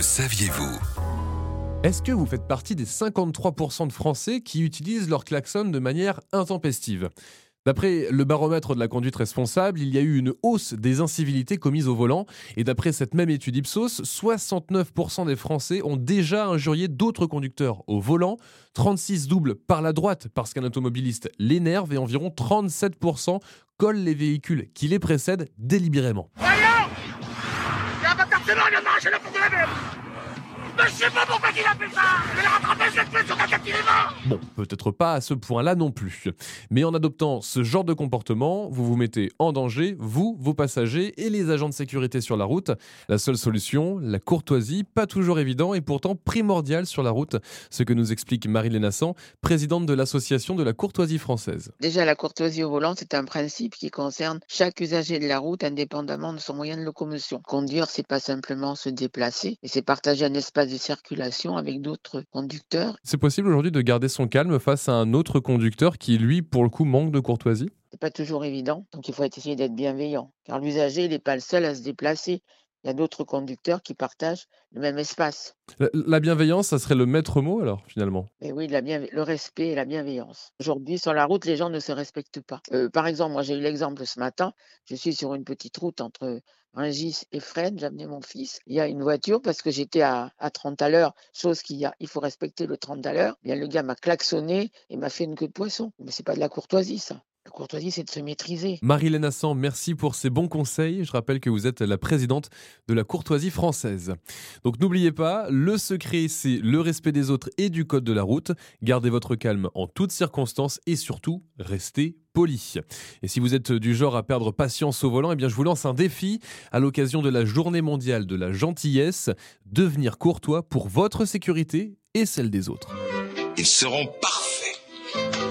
Le saviez-vous Est-ce que vous faites partie des 53% de Français qui utilisent leur klaxon de manière intempestive? D'après le baromètre de la conduite responsable, il y a eu une hausse des incivilités commises au volant. Et d'après cette même étude Ipsos, 69% des Français ont déjà injurié d'autres conducteurs au volant. 36 doubles par la droite parce qu'un automobiliste l'énerve et environ 37% collent les véhicules qui les précèdent délibérément. Demande le marché de pour de la même Mais je sais pas pourquoi il a fait ça Je vais le rattraper, je vais le tuer sur ta Bon, peut-être pas à ce point-là non plus. Mais en adoptant ce genre de comportement, vous vous mettez en danger, vous, vos passagers et les agents de sécurité sur la route. La seule solution, la courtoisie, pas toujours évident et pourtant primordial sur la route, ce que nous explique Marie-Léna Nassan, présidente de l'association de la courtoisie française. Déjà, la courtoisie au volant, c'est un principe qui concerne chaque usager de la route indépendamment de son moyen de locomotion. Conduire, c'est pas simplement se déplacer, et c'est partager un espace de circulation avec d'autres conducteurs. C'est possible aujourd'hui de garder son calme face à un autre conducteur qui, lui, pour le coup, manque de courtoisie? C'est pas toujours évident, donc il faut essayer d'être bienveillant, car l'usager n'est pas le seul à se déplacer. Il y a d'autres conducteurs qui partagent le même espace. La, bienveillance, ça serait le maître mot alors, finalement? Et oui, la le respect et la bienveillance. Aujourd'hui, sur la route, les gens ne se respectent pas. Euh, par exemple, moi j'ai eu l'exemple ce matin, je suis sur une petite route entre Rungis et Fresnes, j'ai amené mon fils. Il y a une voiture parce que j'étais à, 30 à l'heure, chose qu'il y a, il faut respecter le 30 à l'heure. Bien, le gars m'a klaxonné et m'a fait une queue de poisson. Mais c'est pas de la courtoisie, ça. La courtoisie, c'est de se maîtriser. Marie-Léna Nassan, merci pour ces bons conseils. Je rappelle que vous êtes la présidente de la courtoisie française. Donc n'oubliez pas, le secret, c'est le respect des autres et du code de la route. Gardez votre calme en toutes circonstances et surtout, restez poli. Et si vous êtes du genre à perdre patience au volant, eh bien je vous lance un défi à l'occasion de la journée mondiale de la gentillesse, devenir courtois pour votre sécurité et celle des autres. Ils seront parfaits